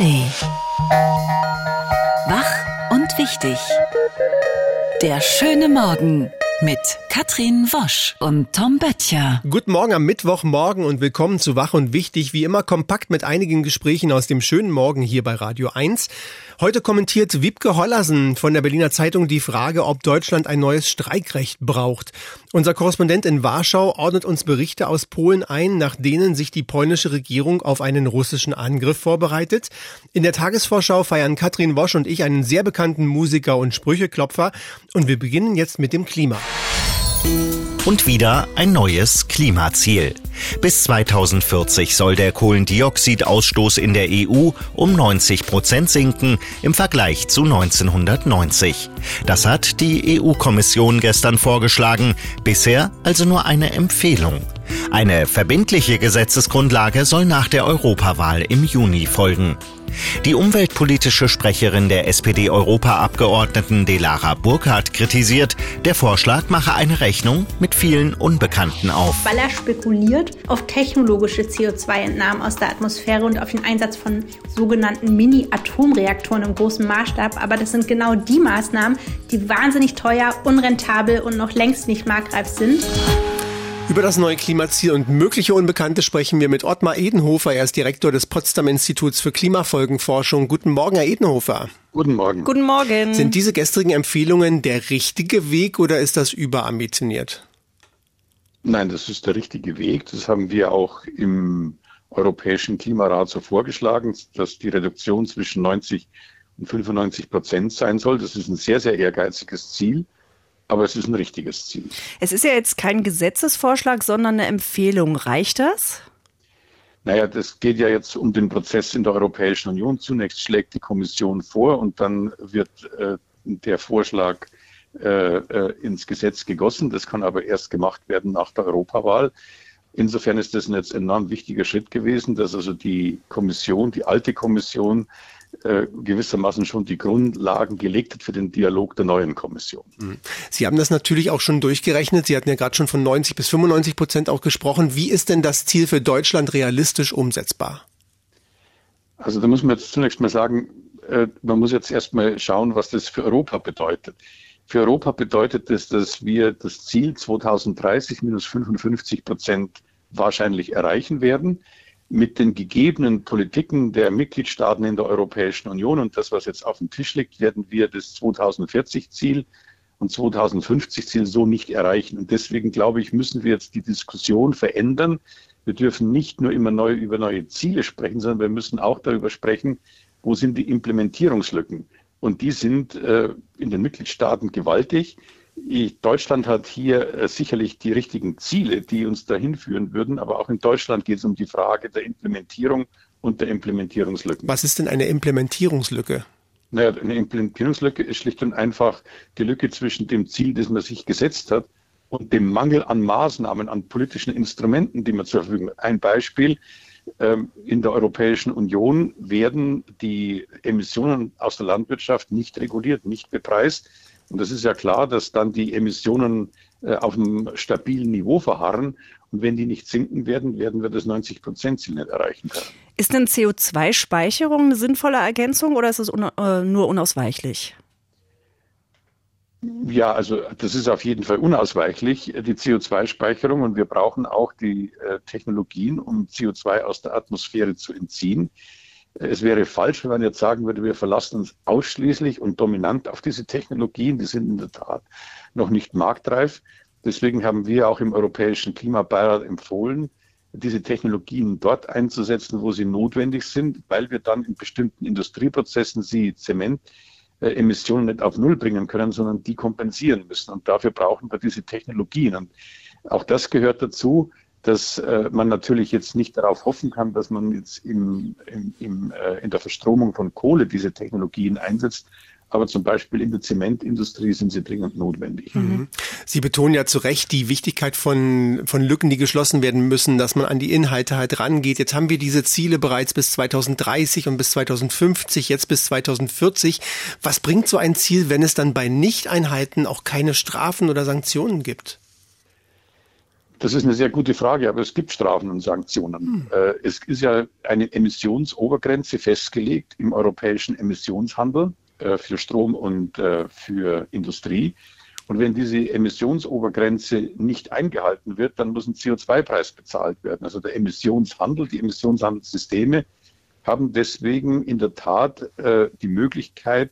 ARD. Wach und wichtig. Der schöne Morgen mit Katrin Wosch und Tom Böttcher. Guten Morgen am Mittwochmorgen und willkommen zu Wach und Wichtig, wie immer kompakt mit einigen Gesprächen aus dem schönen Morgen hier bei Radio 1. Heute kommentiert Wiebke Hollersen von der Berliner Zeitung die Frage, ob Deutschland ein neues Streikrecht braucht. Unser Korrespondent in Warschau ordnet uns Berichte aus Polen ein, nach denen sich die polnische Regierung auf einen russischen Angriff vorbereitet. In der Tagesvorschau feiern Katrin Wosch und ich einen sehr bekannten Musiker und Sprücheklopfer und wir beginnen jetzt mit dem Klima. Und wieder ein neues Klimaziel. Bis 2040 soll der Kohlendioxidausstoß in der EU um 90 Prozent sinken im Vergleich zu 1990. Das hat die EU-Kommission gestern vorgeschlagen, bisher also nur eine Empfehlung. Eine verbindliche Gesetzesgrundlage soll nach der Europawahl im Juni folgen. Die umweltpolitische Sprecherin der SPD-Europaabgeordneten Delara Burkhardt kritisiert, der Vorschlag mache eine Rechnung mit vielen Unbekannten auf. Weil er spekuliert auf technologische CO2-Entnahmen aus der Atmosphäre und auf den Einsatz von sogenannten Mini-Atomreaktoren im großen Maßstab. Aber das sind genau die Maßnahmen, die wahnsinnig teuer, unrentabel und noch längst nicht marktreif sind. Über das neue Klimaziel und mögliche Unbekannte sprechen wir mit Ottmar Edenhofer. Er ist Direktor des Potsdam Instituts für Klimafolgenforschung. Guten Morgen, Herr Edenhofer. Guten Morgen. Guten Morgen. Sind diese gestrigen Empfehlungen der richtige Weg oder ist das überambitioniert? Nein, das ist der richtige Weg. Das haben wir auch im Europäischen Klimarat so vorgeschlagen, dass die Reduktion zwischen 90 und 95 Prozent sein soll. Das ist ein sehr, sehr ehrgeiziges Ziel. Aber es ist ein richtiges Ziel. Es ist ja jetzt kein Gesetzesvorschlag, sondern eine Empfehlung. Reicht das? Naja, das geht ja jetzt um den Prozess in der Europäischen Union. Zunächst schlägt die Kommission vor und dann wird äh, der Vorschlag äh, äh, ins Gesetz gegossen. Das kann aber erst gemacht werden nach der Europawahl. Insofern ist das ein jetzt enorm wichtiger Schritt gewesen, dass also die Kommission, die alte Kommission, äh, gewissermaßen schon die Grundlagen gelegt hat für den Dialog der neuen Kommission. Mhm. Sie haben das natürlich auch schon durchgerechnet. Sie hatten ja gerade schon von 90 bis 95 Prozent auch gesprochen. Wie ist denn das Ziel für Deutschland realistisch umsetzbar? Also da muss man jetzt zunächst mal sagen, äh, man muss jetzt erstmal schauen, was das für Europa bedeutet. Für Europa bedeutet das, dass wir das Ziel 2030 minus 55 Prozent wahrscheinlich erreichen werden mit den gegebenen Politiken der Mitgliedstaaten in der Europäischen Union und das, was jetzt auf dem Tisch liegt, werden wir das 2040-Ziel und 2050-Ziel so nicht erreichen. Und deswegen glaube ich, müssen wir jetzt die Diskussion verändern. Wir dürfen nicht nur immer neu über neue Ziele sprechen, sondern wir müssen auch darüber sprechen, wo sind die Implementierungslücken. Und die sind äh, in den Mitgliedstaaten gewaltig. Deutschland hat hier äh, sicherlich die richtigen Ziele, die uns dahin führen würden, aber auch in Deutschland geht es um die Frage der Implementierung und der Implementierungslücken. Was ist denn eine Implementierungslücke? Naja, eine Implementierungslücke ist schlicht und einfach die Lücke zwischen dem Ziel, das man sich gesetzt hat, und dem Mangel an Maßnahmen, an politischen Instrumenten, die man zur Verfügung hat. Ein Beispiel. Ähm, in der Europäischen Union werden die Emissionen aus der Landwirtschaft nicht reguliert, nicht bepreist. Und es ist ja klar, dass dann die Emissionen äh, auf einem stabilen Niveau verharren. Und wenn die nicht sinken werden, werden wir das 90-Prozent-Ziel nicht erreichen können. Ist denn CO2-Speicherung eine sinnvolle Ergänzung oder ist es un äh, nur unausweichlich? Ja, also das ist auf jeden Fall unausweichlich, die CO2-Speicherung. Und wir brauchen auch die äh, Technologien, um CO2 aus der Atmosphäre zu entziehen. Es wäre falsch, wenn man jetzt sagen würde, wir verlassen uns ausschließlich und dominant auf diese Technologien. Die sind in der Tat noch nicht marktreif. Deswegen haben wir auch im Europäischen Klimabeirat empfohlen, diese Technologien dort einzusetzen, wo sie notwendig sind, weil wir dann in bestimmten Industrieprozessen sie Zement äh, Emissionen nicht auf Null bringen können, sondern die kompensieren müssen. Und dafür brauchen wir diese Technologien. Und auch das gehört dazu dass äh, man natürlich jetzt nicht darauf hoffen kann, dass man jetzt im, im, im, äh, in der Verstromung von Kohle diese Technologien einsetzt. Aber zum Beispiel in der Zementindustrie sind sie dringend notwendig. Mhm. Sie betonen ja zu Recht die Wichtigkeit von, von Lücken, die geschlossen werden müssen, dass man an die Inhalte halt rangeht. Jetzt haben wir diese Ziele bereits bis 2030 und bis 2050, jetzt bis 2040. Was bringt so ein Ziel, wenn es dann bei Nichteinhalten auch keine Strafen oder Sanktionen gibt? Das ist eine sehr gute Frage, aber es gibt Strafen und Sanktionen. Hm. Es ist ja eine Emissionsobergrenze festgelegt im europäischen Emissionshandel für Strom und für Industrie. Und wenn diese Emissionsobergrenze nicht eingehalten wird, dann muss ein CO2-Preis bezahlt werden. Also der Emissionshandel, die Emissionshandelssysteme haben deswegen in der Tat äh, die Möglichkeit,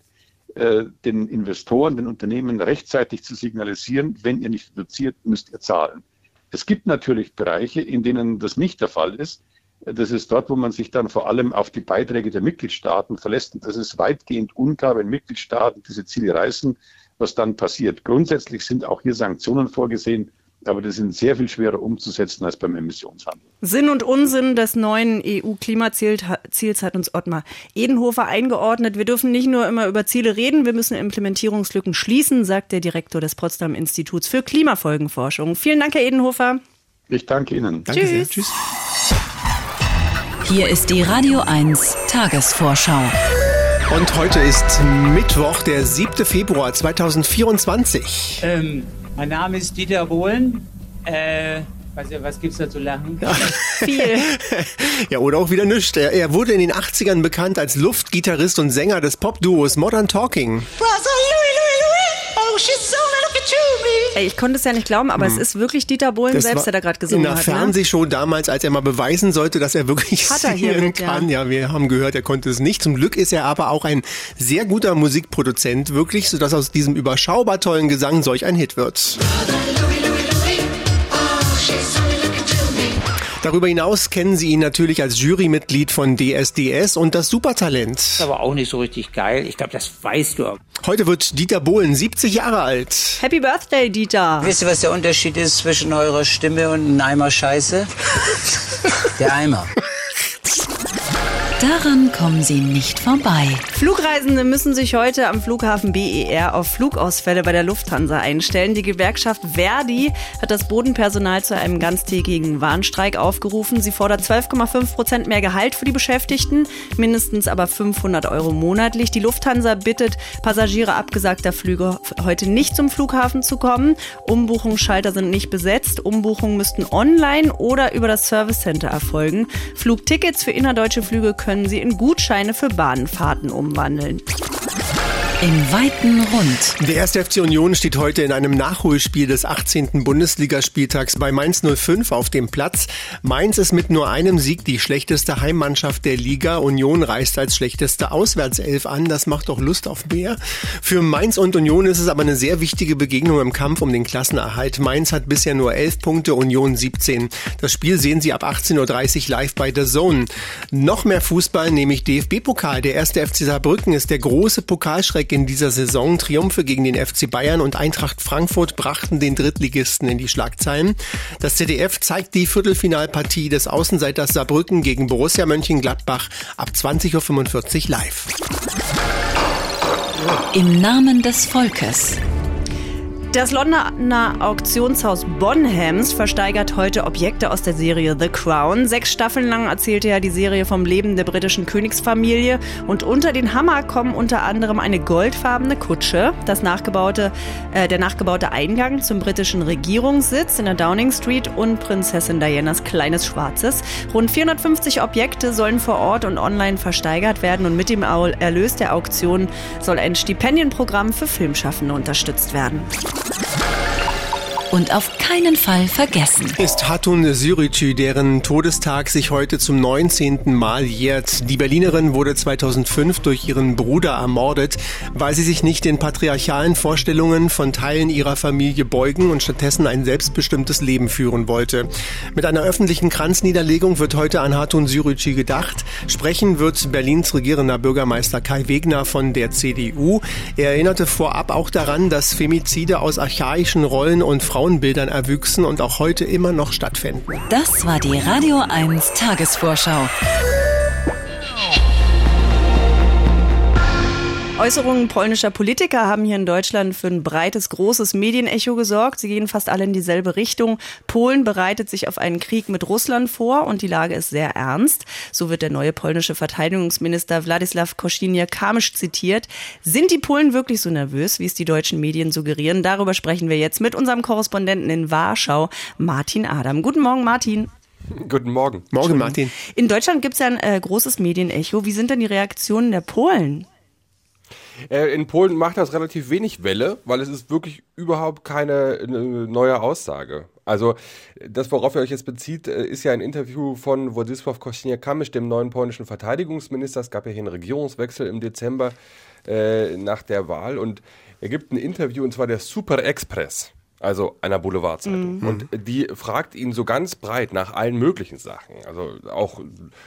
äh, den Investoren, den Unternehmen rechtzeitig zu signalisieren, wenn ihr nicht reduziert, müsst ihr zahlen. Es gibt natürlich Bereiche, in denen das nicht der Fall ist. Das ist dort, wo man sich dann vor allem auf die Beiträge der Mitgliedstaaten verlässt. Und das ist weitgehend unklar, wenn Mitgliedstaaten diese Ziele reißen, was dann passiert. Grundsätzlich sind auch hier Sanktionen vorgesehen, aber die sind sehr viel schwerer umzusetzen als beim Emissionshandel. Sinn und Unsinn des neuen EU-Klimaziels hat uns Ottmar Edenhofer eingeordnet. Wir dürfen nicht nur immer über Ziele reden, wir müssen Implementierungslücken schließen, sagt der Direktor des Potsdam Instituts für Klimafolgenforschung. Vielen Dank, Herr Edenhofer. Ich danke Ihnen. Danke Tschüss. sehr. Tschüss. Hier ist die Radio 1 Tagesvorschau. Und heute ist Mittwoch, der 7. Februar 2024. Ähm, mein Name ist Dieter Bohlen. Äh, was, was gibt's da zu lachen? Viel. Ja, oder auch wieder nichts. Er, er wurde in den 80ern bekannt als Luftgitarrist und Sänger des Popduos Modern Talking. Ey, ich konnte es ja nicht glauben, aber es ist wirklich Dieter Bohlen Das selbst, der da gerade gesungen In einer hat. Ne? Fernsehshow damals, als er mal beweisen sollte, dass er wirklich Hat er singen hiermit, ja. kann. Ja. wir haben gehört, er konnte es nicht. Zum Glück ist er aber auch ein sehr guter Musikproduzent, wirklich, sodass aus diesem überschaubar tollen Gesang solch ein Hit wird. Darüber hinaus kennen Sie ihn natürlich als Jurymitglied von DSDS und das Supertalent. aber auch nicht so richtig geil. Ich glaube, das weißt du. auch. Heute wird Dieter Bohlen 70 Jahre alt. Happy Birthday, Dieter. Wisst ihr, was der Unterschied ist zwischen eurer Stimme und einem Eimer Scheiße? Der Eimer. Daran kommen Sie nicht vorbei. Flugreisende müssen sich heute am Flughafen BER auf Flugausfälle bei der Lufthansa einstellen. Die Gewerkschaft Verdi hat das Bodenpersonal zu einem ganztägigen Warnstreik aufgerufen. Sie fordert 12,5 Prozent mehr Gehalt für die Beschäftigten, mindestens aber 500 Euro monatlich. Die Lufthansa bittet Passagiere abgesagter Flüge heute nicht zum Flughafen zu kommen. Umbuchungsschalter sind nicht besetzt. Umbuchungen müssten online oder über das Service Center erfolgen. Flugtickets für innerdeutsche Flüge können Sie in Gutscheine für Bahnfahrten umwandeln. Im weiten Rund. Der 1. FC Union steht heute in einem Nachholspiel des 18. Bundesligaspieltags bei Mainz 05 auf dem Platz. Mainz ist mit nur einem Sieg die schlechteste Heimmannschaft der Liga. Union reist als schlechteste Auswärtself an. Das macht doch Lust auf mehr. Für Mainz und Union ist es aber eine sehr wichtige Begegnung im Kampf um den Klassenerhalt. Mainz hat bisher nur 11 Punkte, Union 17. Das Spiel sehen Sie ab 18.30 Uhr live bei The Zone. Noch mehr Fußball, nämlich DFB-Pokal. Der 1. FC Saarbrücken ist der große Pokalschreck in dieser Saison. Triumphe gegen den FC Bayern und Eintracht Frankfurt brachten den Drittligisten in die Schlagzeilen. Das ZDF zeigt die Viertelfinalpartie des Außenseiters Saarbrücken gegen Borussia Mönchengladbach ab 20.45 Uhr live. Im Namen des Volkes. Das Londoner Auktionshaus Bonhams versteigert heute Objekte aus der Serie The Crown. Sechs Staffeln lang erzählte ja die Serie vom Leben der britischen Königsfamilie. Und unter den Hammer kommen unter anderem eine goldfarbene Kutsche, das nachgebaute, äh, der nachgebaute Eingang zum britischen Regierungssitz in der Downing Street und Prinzessin Dianas kleines Schwarzes. Rund 450 Objekte sollen vor Ort und online versteigert werden und mit dem Erlös der Auktion soll ein Stipendienprogramm für Filmschaffende unterstützt werden. Und auf keinen Fall vergessen. Ist Hatun Sürücü, deren Todestag sich heute zum 19. Mal jährt. Die Berlinerin wurde 2005 durch ihren Bruder ermordet, weil sie sich nicht den patriarchalen Vorstellungen von Teilen ihrer Familie beugen und stattdessen ein selbstbestimmtes Leben führen wollte. Mit einer öffentlichen Kranzniederlegung wird heute an Hatun Sürücü gedacht. Sprechen wird Berlins regierender Bürgermeister Kai Wegner von der CDU. Er erinnerte vorab auch daran, dass Femizide aus archaischen Rollen und Frauenbildern erwüchsen und auch heute immer noch stattfinden. Das war die Radio 1 Tagesvorschau. Äußerungen polnischer Politiker haben hier in Deutschland für ein breites, großes Medienecho gesorgt. Sie gehen fast alle in dieselbe Richtung. Polen bereitet sich auf einen Krieg mit Russland vor und die Lage ist sehr ernst. So wird der neue polnische Verteidigungsminister Władysław Koschiniak-Kamysz zitiert. Sind die Polen wirklich so nervös, wie es die deutschen Medien suggerieren? Darüber sprechen wir jetzt mit unserem Korrespondenten in Warschau, Martin Adam. Guten Morgen, Martin. Guten Morgen. Morgen, Martin. In Deutschland gibt es ja ein äh, großes Medienecho. Wie sind denn die Reaktionen der Polen? Äh, in Polen macht das relativ wenig Welle, weil es ist wirklich überhaupt keine neue Aussage. Also das, worauf ihr euch jetzt bezieht, äh, ist ja ein Interview von Władysław Kośniak-Kamysz, dem neuen polnischen Verteidigungsminister. Es gab ja hier einen Regierungswechsel im Dezember äh, nach der Wahl und er gibt ein Interview und zwar der Super Express also einer Boulevardzeitung. Mhm. Und die fragt ihn so ganz breit nach allen möglichen Sachen. Also auch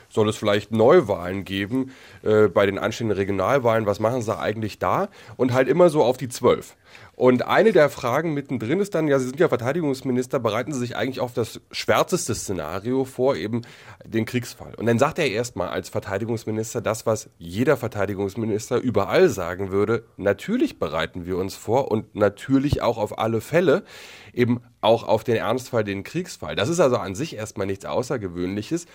soll es vielleicht Neuwahlen geben äh, bei den anstehenden Regionalwahlen, was machen sie eigentlich da? Und halt immer so auf die zwölf. Und eine der Fragen mittendrin ist dann, ja, Sie sind ja Verteidigungsminister, bereiten Sie sich eigentlich auf das schwärzeste Szenario vor, eben den Kriegsfall. Und dann sagt er erstmal als Verteidigungsminister das, was jeder Verteidigungsminister überall sagen würde, natürlich bereiten wir uns vor und natürlich auch auf alle Fälle, eben auch auf den Ernstfall, den Kriegsfall. Das ist also an sich erstmal nichts Außergewöhnliches.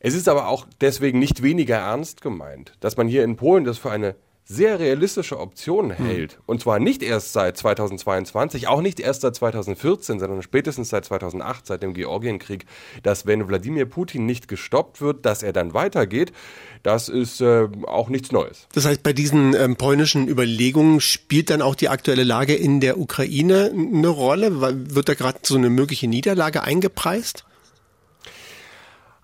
Es ist aber auch deswegen nicht weniger ernst gemeint, dass man hier in Polen das für eine sehr realistische Optionen hm. hält, hm. und zwar nicht erst seit 2022, auch nicht erst seit 2014, sondern spätestens seit 2008, seit dem Georgienkrieg, dass wenn Wladimir Putin nicht gestoppt wird, dass er dann weitergeht, das ist äh, auch nichts Neues. Das heißt, bei diesen ähm, polnischen Überlegungen spielt dann auch die aktuelle Lage in der Ukraine eine Rolle? Wird da gerade so eine mögliche Niederlage eingepreist?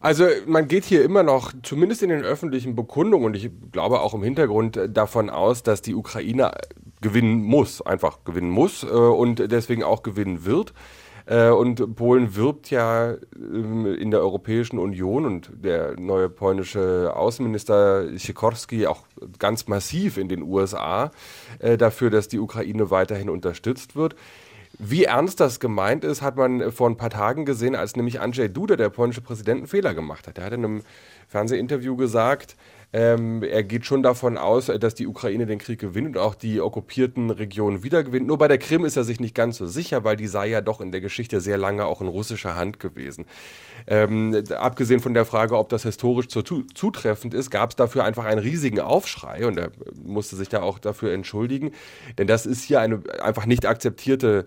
Also man geht hier immer noch, zumindest in den öffentlichen Bekundungen und ich glaube auch im Hintergrund äh, davon aus, dass die Ukraine gewinnen muss, einfach gewinnen muss äh, und deswegen auch gewinnen wird. Äh, und Polen wirbt ja ähm, in der Europäischen Union und der neue polnische Außenminister Sikorski auch ganz massiv in den USA dafür, dass die Ukraine weiterhin unterstützt wird. Wie ernst das gemeint ist, hat man vor ein paar Tagen gesehen, als nämlich Andrzej Duda, der polnische Präsident, einen Fehler gemacht hat. Er hat in einem Fernsehinterview gesagt, ähm, er geht schon davon aus, dass die Ukraine den Krieg gewinnt und auch die okkupierten Regionen wiedergewinnt. Nur bei der Krim ist er sich nicht ganz so sicher, weil die sei ja doch in der Geschichte sehr lange auch in russischer Hand gewesen. Ähm, abgesehen von der Frage, ob das historisch zu, zutreffend ist, gab es dafür einfach einen riesigen Aufschrei und er musste sich da auch dafür entschuldigen. Denn das ist hier eine einfach nicht akzeptierte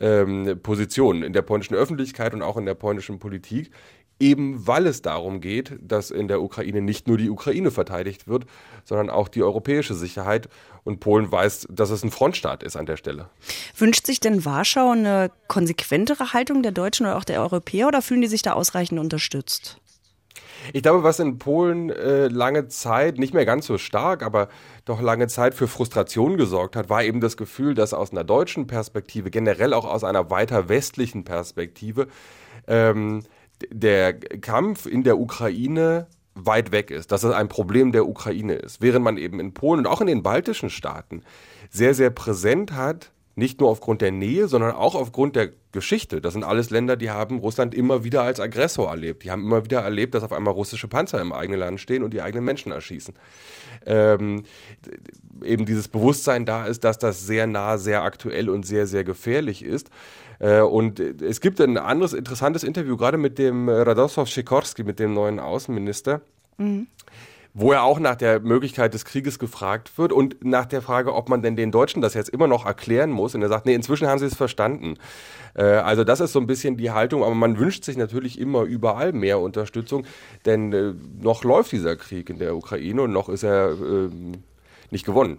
ähm, Position in der polnischen Öffentlichkeit und auch in der polnischen Politik eben weil es darum geht, dass in der Ukraine nicht nur die Ukraine verteidigt wird, sondern auch die europäische Sicherheit. Und Polen weiß, dass es ein Frontstaat ist an der Stelle. Wünscht sich denn Warschau eine konsequentere Haltung der Deutschen oder auch der Europäer oder fühlen die sich da ausreichend unterstützt? Ich glaube, was in Polen äh, lange Zeit, nicht mehr ganz so stark, aber doch lange Zeit für Frustration gesorgt hat, war eben das Gefühl, dass aus einer deutschen Perspektive, generell auch aus einer weiter westlichen Perspektive, ähm, der Kampf in der Ukraine weit weg ist, dass es ein Problem der Ukraine ist, während man eben in Polen und auch in den baltischen Staaten sehr, sehr präsent hat, nicht nur aufgrund der Nähe, sondern auch aufgrund der Geschichte. Das sind alles Länder, die haben Russland immer wieder als Aggressor erlebt. Die haben immer wieder erlebt, dass auf einmal russische Panzer im eigenen Land stehen und die eigenen Menschen erschießen. Ähm, eben dieses Bewusstsein da ist, dass das sehr nah, sehr aktuell und sehr, sehr gefährlich ist. Äh, und es gibt ein anderes interessantes Interview, gerade mit dem Radosław Sikorski, mit dem neuen Außenminister. Mhm wo er auch nach der Möglichkeit des Krieges gefragt wird und nach der Frage, ob man denn den Deutschen das jetzt immer noch erklären muss. Und er sagt, nee, inzwischen haben sie es verstanden. Äh, also das ist so ein bisschen die Haltung, aber man wünscht sich natürlich immer überall mehr Unterstützung, denn äh, noch läuft dieser Krieg in der Ukraine und noch ist er äh, nicht gewonnen.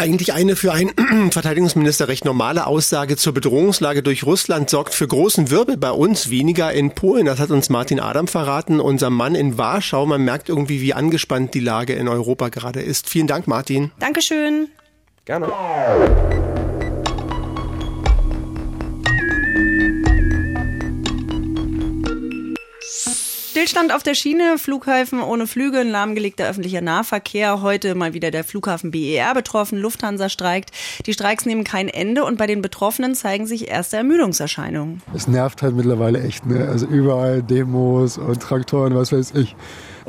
Eigentlich eine für einen Verteidigungsminister recht normale Aussage zur Bedrohungslage durch Russland sorgt für großen Wirbel bei uns, weniger in Polen. Das hat uns Martin Adam verraten, unser Mann in Warschau. Man merkt irgendwie, wie angespannt die Lage in Europa gerade ist. Vielen Dank, Martin. Dankeschön. Gerne. Stillstand auf der Schiene, Flughäfen ohne Flüge, lahmgelegter öffentlicher Nahverkehr. Heute mal wieder der Flughafen BER betroffen, Lufthansa streikt. Die Streiks nehmen kein Ende und bei den Betroffenen zeigen sich erste Ermüdungserscheinungen. Es nervt halt mittlerweile echt, ne? Also überall Demos und Traktoren, was weiß ich.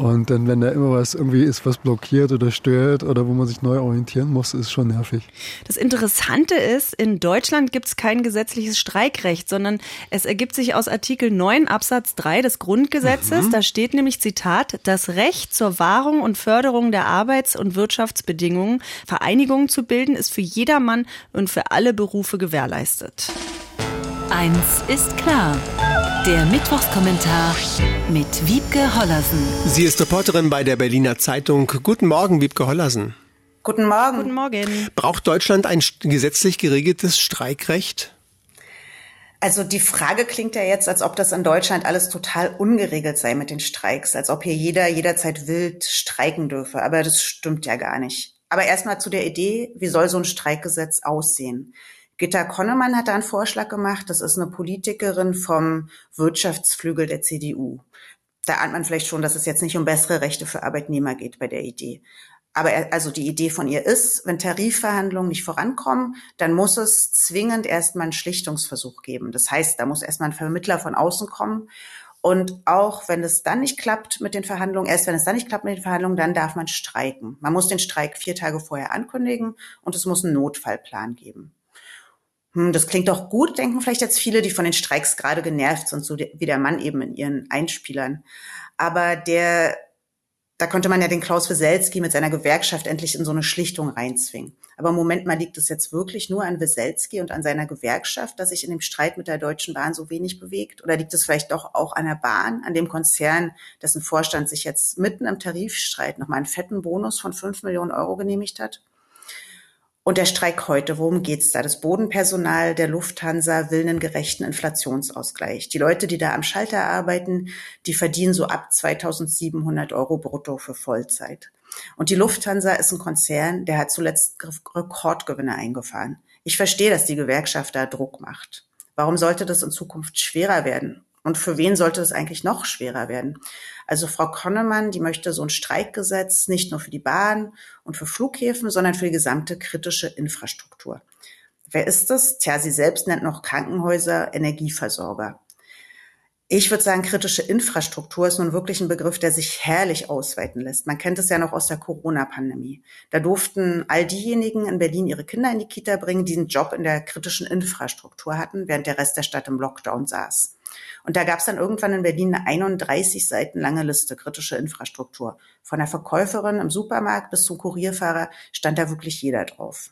Und dann, wenn da immer was irgendwie ist, was blockiert oder stört oder wo man sich neu orientieren muss, ist schon nervig. Das Interessante ist, in Deutschland gibt es kein gesetzliches Streikrecht, sondern es ergibt sich aus Artikel 9 Absatz 3 des Grundgesetzes. Mhm. Da steht nämlich Zitat, das Recht zur Wahrung und Förderung der Arbeits- und Wirtschaftsbedingungen, Vereinigungen zu bilden, ist für jedermann und für alle Berufe gewährleistet. Eins ist klar. Der Mittwochskommentar mit Wiebke Hollersen. Sie ist Reporterin bei der Berliner Zeitung. Guten Morgen, Wiebke Hollersen. Guten Morgen. Guten Morgen. Braucht Deutschland ein gesetzlich geregeltes Streikrecht? Also die Frage klingt ja jetzt, als ob das in Deutschland alles total ungeregelt sei mit den Streiks, als ob hier jeder jederzeit wild streiken dürfe. Aber das stimmt ja gar nicht. Aber erstmal zu der Idee, wie soll so ein Streikgesetz aussehen? Gitta Konnemann hat da einen Vorschlag gemacht. Das ist eine Politikerin vom Wirtschaftsflügel der CDU. Da ahnt man vielleicht schon, dass es jetzt nicht um bessere Rechte für Arbeitnehmer geht bei der Idee. Aber also die Idee von ihr ist, wenn Tarifverhandlungen nicht vorankommen, dann muss es zwingend erstmal einen Schlichtungsversuch geben. Das heißt, da muss erstmal ein Vermittler von außen kommen. Und auch wenn es dann nicht klappt mit den Verhandlungen, erst wenn es dann nicht klappt mit den Verhandlungen, dann darf man streiken. Man muss den Streik vier Tage vorher ankündigen und es muss einen Notfallplan geben. Hm, das klingt doch gut, denken vielleicht jetzt viele, die von den Streiks gerade genervt sind, so wie der Mann eben in ihren Einspielern. Aber der, da könnte man ja den Klaus Wieselski mit seiner Gewerkschaft endlich in so eine Schlichtung reinzwingen. Aber im Moment mal liegt es jetzt wirklich nur an Wieselski und an seiner Gewerkschaft, dass sich in dem Streit mit der Deutschen Bahn so wenig bewegt? Oder liegt es vielleicht doch auch an der Bahn, an dem Konzern, dessen Vorstand sich jetzt mitten im Tarifstreit nochmal einen fetten Bonus von fünf Millionen Euro genehmigt hat? Und der Streik heute, worum geht's da? Das Bodenpersonal der Lufthansa will einen gerechten Inflationsausgleich. Die Leute, die da am Schalter arbeiten, die verdienen so ab 2700 Euro brutto für Vollzeit. Und die Lufthansa ist ein Konzern, der hat zuletzt Rekordgewinne eingefahren. Ich verstehe, dass die Gewerkschaft da Druck macht. Warum sollte das in Zukunft schwerer werden? Und für wen sollte es eigentlich noch schwerer werden? Also Frau Konnemann, die möchte so ein Streikgesetz nicht nur für die Bahn und für Flughäfen, sondern für die gesamte kritische Infrastruktur. Wer ist das? Tja, sie selbst nennt noch Krankenhäuser Energieversorger. Ich würde sagen, kritische Infrastruktur ist nun wirklich ein Begriff, der sich herrlich ausweiten lässt. Man kennt es ja noch aus der Corona-Pandemie. Da durften all diejenigen in Berlin ihre Kinder in die Kita bringen, die einen Job in der kritischen Infrastruktur hatten, während der Rest der Stadt im Lockdown saß. Und da gab es dann irgendwann in Berlin eine 31 Seiten lange Liste kritische Infrastruktur. Von der Verkäuferin im Supermarkt bis zum Kurierfahrer stand da wirklich jeder drauf.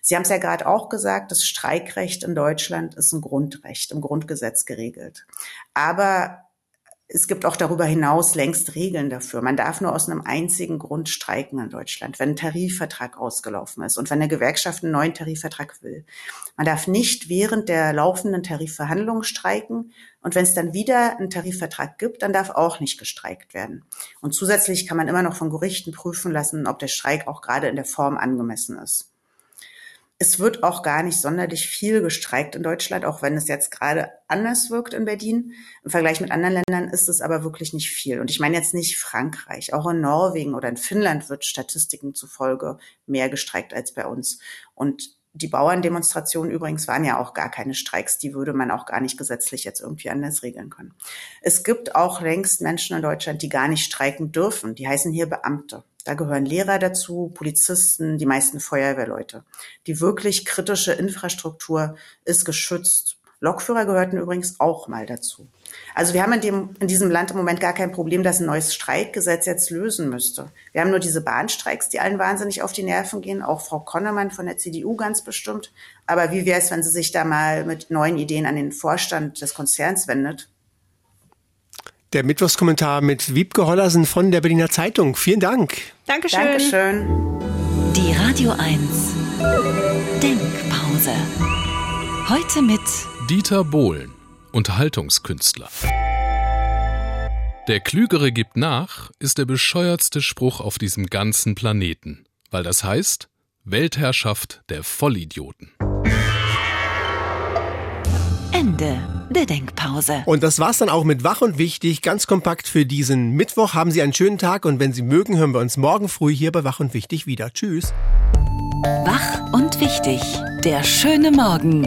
Sie haben es ja gerade auch gesagt, das Streikrecht in Deutschland ist ein Grundrecht, im Grundgesetz geregelt. Aber es gibt auch darüber hinaus längst Regeln dafür. Man darf nur aus einem einzigen Grund streiken in Deutschland, wenn ein Tarifvertrag ausgelaufen ist und wenn eine Gewerkschaft einen neuen Tarifvertrag will. Man darf nicht während der laufenden Tarifverhandlungen streiken und wenn es dann wieder einen Tarifvertrag gibt, dann darf auch nicht gestreikt werden. Und zusätzlich kann man immer noch von Gerichten prüfen lassen, ob der Streik auch gerade in der Form angemessen ist. Es wird auch gar nicht sonderlich viel gestreikt in Deutschland, auch wenn es jetzt gerade anders wirkt in Berlin. Im Vergleich mit anderen Ländern ist es aber wirklich nicht viel. Und ich meine jetzt nicht Frankreich. Auch in Norwegen oder in Finnland wird Statistiken zufolge mehr gestreikt als bei uns. Und die Bauerndemonstrationen übrigens waren ja auch gar keine Streiks. Die würde man auch gar nicht gesetzlich jetzt irgendwie anders regeln können. Es gibt auch längst Menschen in Deutschland, die gar nicht streiken dürfen. Die heißen hier Beamte. Da gehören Lehrer dazu, Polizisten, die meisten Feuerwehrleute. Die wirklich kritische Infrastruktur ist geschützt. Lokführer gehörten übrigens auch mal dazu. Also wir haben in, dem, in diesem Land im Moment gar kein Problem, das ein neues Streikgesetz jetzt lösen müsste. Wir haben nur diese Bahnstreiks, die allen wahnsinnig auf die Nerven gehen, auch Frau Konnemann von der CDU ganz bestimmt. Aber wie wäre es, wenn sie sich da mal mit neuen Ideen an den Vorstand des Konzerns wendet? Der Mittwochskommentar mit Wiebke Hollersen von der Berliner Zeitung. Vielen Dank. Dankeschön. Dankeschön. Die Radio 1 Denkpause. Heute mit Dieter Bohlen, Unterhaltungskünstler. Der Klügere gibt nach ist der bescheuertste Spruch auf diesem ganzen Planeten, weil das heißt Weltherrschaft der Vollidioten. Ende der Denkpause. Und das war's dann auch mit Wach und Wichtig. Ganz kompakt für diesen Mittwoch. Haben Sie einen schönen Tag und wenn Sie mögen, hören wir uns morgen früh hier bei Wach und Wichtig wieder. Tschüss. Wach und Wichtig. Der schöne Morgen.